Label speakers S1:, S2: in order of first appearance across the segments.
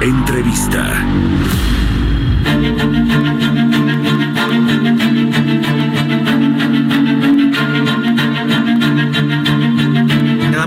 S1: Entrevista.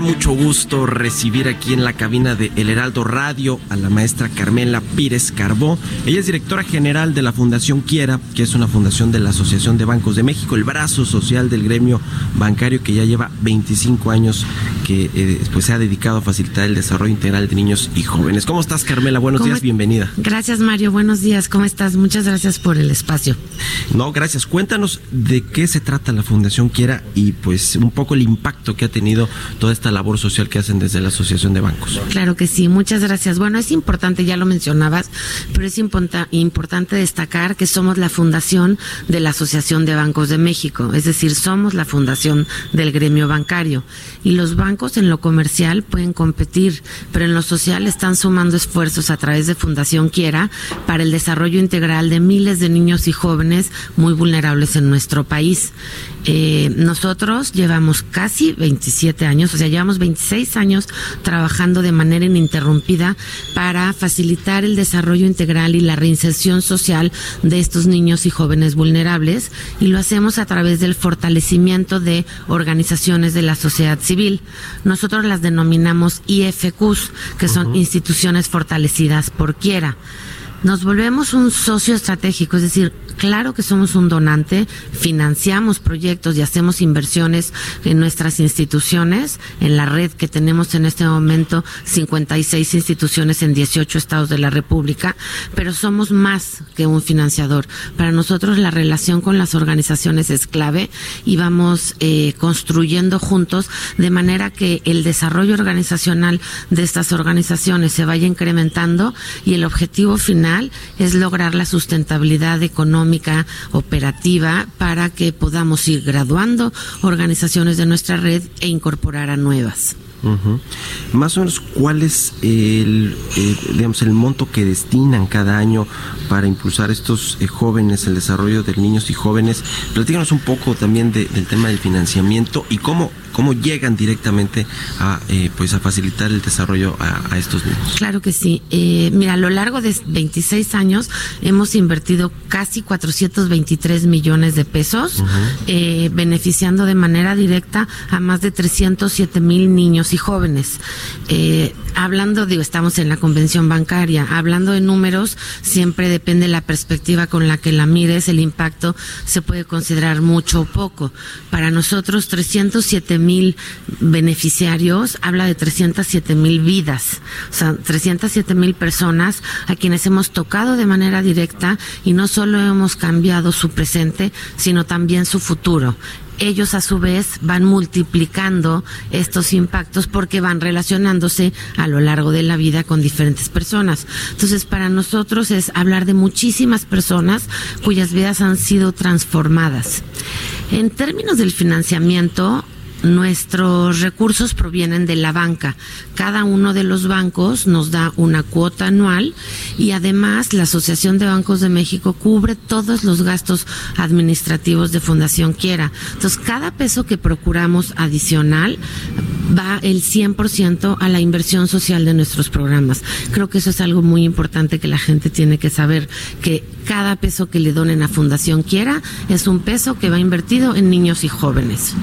S2: Da mucho gusto recibir aquí en la cabina de El Heraldo Radio a la maestra Carmela Pírez Carbó. Ella es directora general de la Fundación Quiera, que es una fundación de la Asociación de Bancos de México, el brazo social del gremio bancario que ya lleva 25 años que eh, pues se ha dedicado a facilitar el desarrollo integral de niños y jóvenes. ¿Cómo estás, Carmela? Buenos días, bienvenida.
S3: Gracias, Mario. Buenos días. ¿Cómo estás? Muchas gracias por el espacio.
S2: No, gracias. Cuéntanos de qué se trata la Fundación Quiera y pues un poco el impacto que ha tenido toda esta labor social que hacen desde la Asociación de Bancos.
S3: Claro que sí, muchas gracias. Bueno, es importante, ya lo mencionabas, pero es importante destacar que somos la fundación de la Asociación de Bancos de México, es decir, somos la fundación del gremio bancario. Y los bancos en lo comercial pueden competir, pero en lo social están sumando esfuerzos a través de Fundación Quiera para el desarrollo integral de miles de niños y jóvenes muy vulnerables en nuestro país. Eh, nosotros llevamos casi 27 años, o sea, llevamos 26 años trabajando de manera ininterrumpida para facilitar el desarrollo integral y la reinserción social de estos niños y jóvenes vulnerables y lo hacemos a través del fortalecimiento de organizaciones de la sociedad civil. Nosotros las denominamos IFQs, que son instituciones fortalecidas por quiera nos volvemos un socio estratégico, es decir, claro que somos un donante, financiamos proyectos y hacemos inversiones en nuestras instituciones, en la red que tenemos en este momento 56 instituciones en 18 estados de la República, pero somos más que un financiador. Para nosotros la relación con las organizaciones es clave y vamos eh, construyendo juntos de manera que el desarrollo organizacional de estas organizaciones se vaya incrementando y el objetivo final es lograr la sustentabilidad económica operativa para que podamos ir graduando organizaciones de nuestra red e incorporar a nuevas.
S2: Más o menos, ¿cuál es el, eh, digamos, el monto que destinan cada año para impulsar estos eh, jóvenes, el desarrollo de niños y jóvenes? Platícanos un poco también del tema del financiamiento y cómo cómo llegan directamente a eh, pues a facilitar el desarrollo a, estos niños.
S3: Claro que sí. Eh, mira, a lo largo de 26 años hemos invertido casi 423 millones de pesos, beneficiando de manera directa a más de 307 mil niños y jóvenes. hablando, digo, estamos en la convención bancaria, hablando de números, siempre depende la perspectiva con la que la mires, el impacto se puede considerar mucho o poco. Para nosotros, 307 mil beneficiarios, habla de 307 mil vidas, o sea, 307 mil personas a quienes hemos tocado de manera directa y no solo hemos cambiado su presente, sino también su futuro ellos a su vez van multiplicando estos impactos porque van relacionándose a lo largo de la vida con diferentes personas. Entonces, para nosotros es hablar de muchísimas personas cuyas vidas han sido transformadas. En términos del financiamiento, Nuestros recursos provienen de la banca. Cada uno de los bancos nos da una cuota anual y además la Asociación de Bancos de México cubre todos los gastos administrativos de Fundación Quiera. Entonces, cada peso que procuramos adicional va el 100% a la inversión social de nuestros programas. Creo que eso es algo muy importante que la gente tiene que saber, que cada peso que le donen a Fundación Quiera es un peso que va invertido en niños y jóvenes.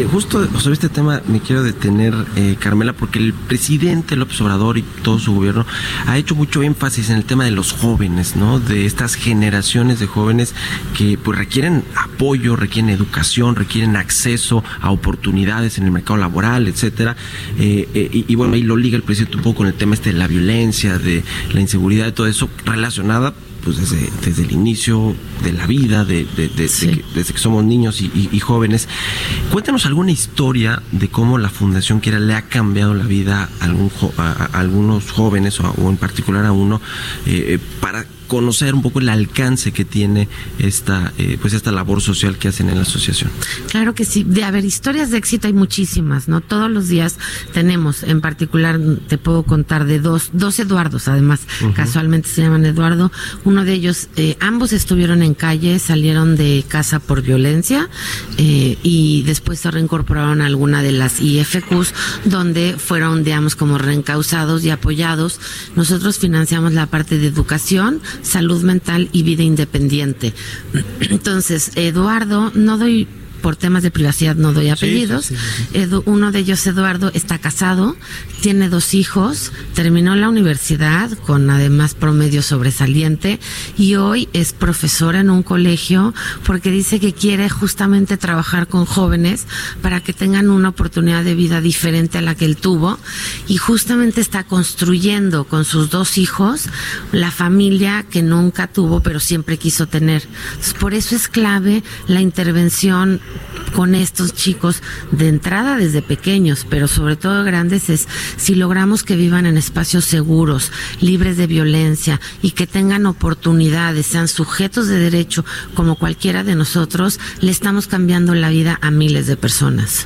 S2: Eh, justo sobre este tema me quiero detener, eh, Carmela, porque el presidente López Obrador y todo su gobierno ha hecho mucho énfasis en el tema de los jóvenes, ¿no? De estas generaciones de jóvenes que pues requieren apoyo, requieren educación, requieren acceso a oportunidades en el mercado laboral, etcétera. y, y, bueno, ahí lo liga el presidente un poco con el tema este de la violencia, de la inseguridad, de todo eso relacionada pues desde, desde el inicio de la vida, de, desde, que, somos niños y, jóvenes. Cuéntanos alguna historia de cómo la Fundación Quiera le ha cambiado la vida a, algún, a, algunos jóvenes o, en particular a uno eh, para conocer un poco el alcance que tiene esta eh, pues esta labor social que hacen en la asociación.
S3: Claro que sí, de haber historias de éxito hay muchísimas, ¿no? Todos los días tenemos, en particular te puedo contar de dos, dos Eduardos, además, casualmente se llaman Eduardo, uno de ellos, eh, ambos estuvieron en calle, salieron de casa por violencia eh, y después se reincorporaron a alguna de las IFQs donde fueron, digamos, como reencausados y apoyados. Nosotros financiamos la parte de educación, salud mental y vida independiente. Entonces, Eduardo, no doy por temas de privacidad no doy apellidos. uno de ellos, Eduardo, está casado, tiene dos hijos, terminó la universidad con además promedio sobresaliente y hoy es profesor en un colegio porque dice que quiere justamente trabajar con jóvenes para que tengan una oportunidad de vida diferente a la que él tuvo y justamente está construyendo con sus dos hijos la familia que nunca tuvo pero siempre quiso tener. por eso es clave la intervención con estos chicos de entrada desde pequeños, pero sobre todo grandes, es si logramos que vivan en espacios seguros, libres de violencia y que tengan oportunidades, sean sujetos de derecho como cualquiera de nosotros, le estamos cambiando la vida a miles de personas.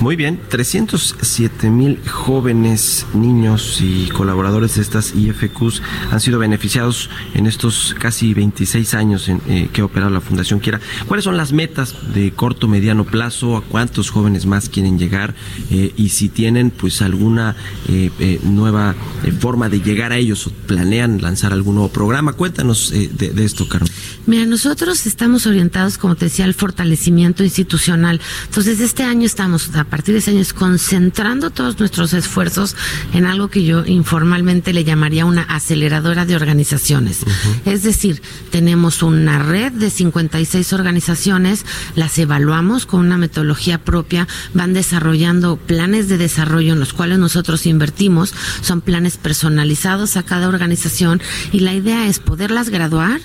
S2: Muy bien, 307 mil jóvenes, niños y colaboradores de estas IFQs han sido beneficiados en estos casi 26 años en, eh, que ha operado la Fundación Quiera. ¿Cuáles son las metas de corto, mediano plazo, a cuántos jóvenes más quieren llegar eh, y si tienen pues alguna eh, eh, nueva forma de llegar a ellos o planean lanzar algún nuevo programa. Cuéntanos de, esto, Carmen.
S3: Mira, nosotros estamos orientados, como te decía, al fortalecimiento institucional. Entonces, este año estamos, a partir de ese año, concentrando todos nuestros esfuerzos en algo que yo informalmente le llamaría una aceleradora de organizaciones. Es decir, tenemos una red de 56 organizaciones, las evaluamos con una metodología propia, van desarrollando planes de desarrollo en los cuales nosotros invertimos, son planes personalizados a cada organización y la idea es poderlas graduar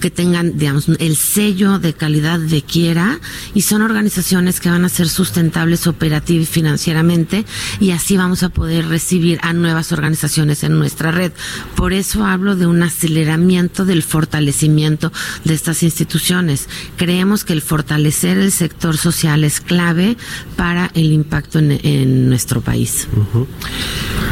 S3: que tengan, digamos, el sello de calidad de quiera y son organizaciones que van a ser sustentables operativa y financieramente y así vamos a poder recibir a nuevas organizaciones en nuestra red. Por eso hablo de un aceleramiento del fortalecimiento de estas instituciones. Creemos que el fortalecer el sector social es clave para el impacto en, nuestro país.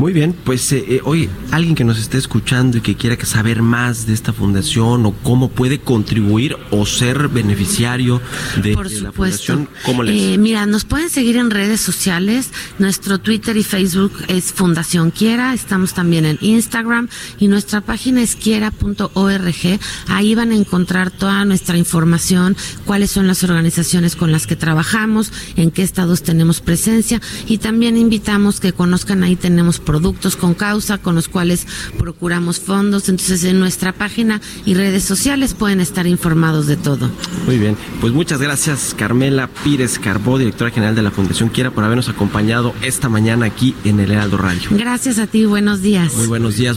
S2: Muy bien, pues eh, eh, hoy alguien que nos esté escuchando y que quiera saber más de esta fundación o cómo puede contribuir o ser beneficiario de,
S3: Por la fundación? Eh, mira, nos pueden seguir en redes sociales. Nuestro Twitter y Facebook es Fundación Quiera. Estamos también en Instagram y nuestra página es quiera.org. Ahí van a encontrar toda nuestra información, cuáles son las organizaciones con las que trabajamos, en qué estados tenemos presencia y también invitamos que conozcan ahí tenemos productos con causa con los cuales procuramos fondos. Entonces en nuestra página y redes sociales pueden estar informados de todo.
S2: Muy bien, pues muchas gracias Carmela Pires Carbó, directora general de la Fundación Quiera, por habernos acompañado esta mañana aquí en el Heraldo Radio.
S3: Gracias a ti, buenos días.
S2: Muy buenos días.